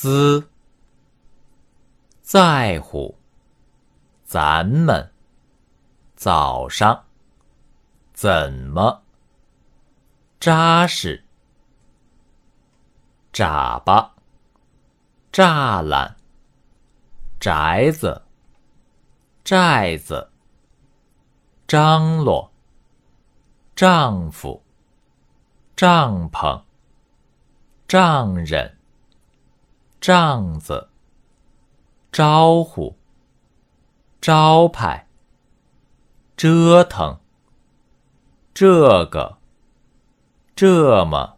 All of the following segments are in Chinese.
兹，在乎，咱们早上怎么扎实？眨巴，栅栏，宅子，寨子，张罗，丈夫，帐篷，丈人。帐子，招呼，招牌，折腾，这个，这么，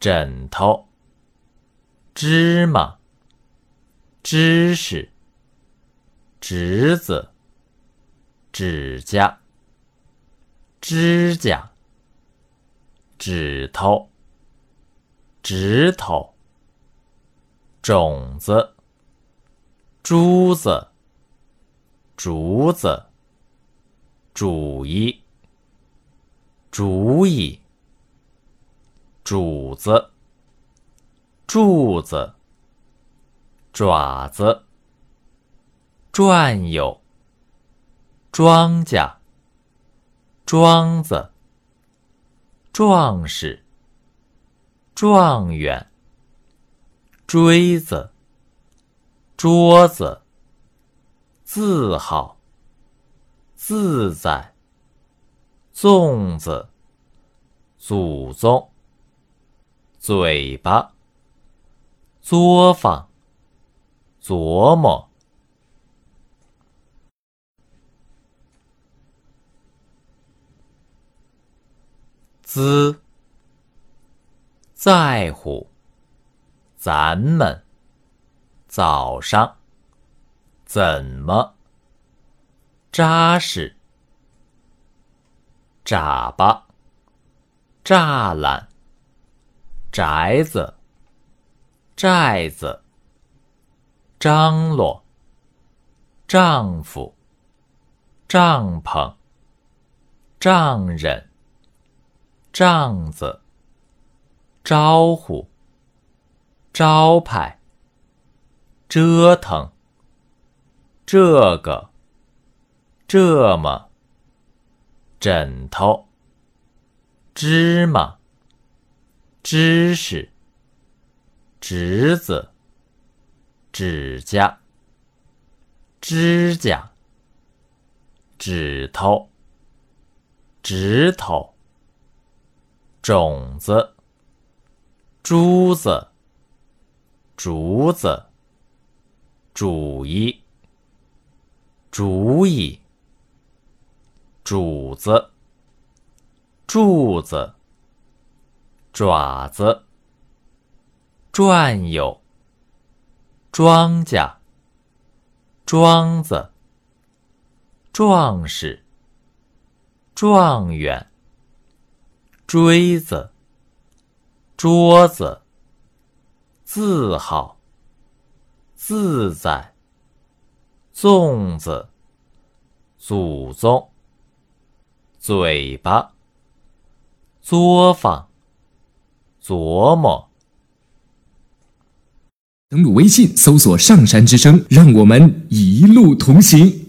枕头，芝麻，知识，侄子，指甲，指甲，指头，指头。种子，珠子，竹子，主意，主意，主子，柱子，爪子，转悠，庄稼，庄子，壮士，状元。锥子，桌子，字号，自在，粽子，祖宗，嘴巴，作坊，琢磨，滋，在乎。咱们早上怎么扎实？眨巴，栅栏，宅子，寨子，张罗，丈夫，帐篷，丈人，帐子，招呼。招牌，折腾，这个，这么，枕头，芝麻，知识，侄子，指甲，指甲，指头，指头，种子，珠子。竹子，主意，主意，主子，柱子，爪子，转悠，庄稼，庄子，壮士，状元，锥子，桌子。自豪，自在，粽子，祖宗，嘴巴，作坊，琢磨。登录微信，搜索“上山之声”，让我们一路同行。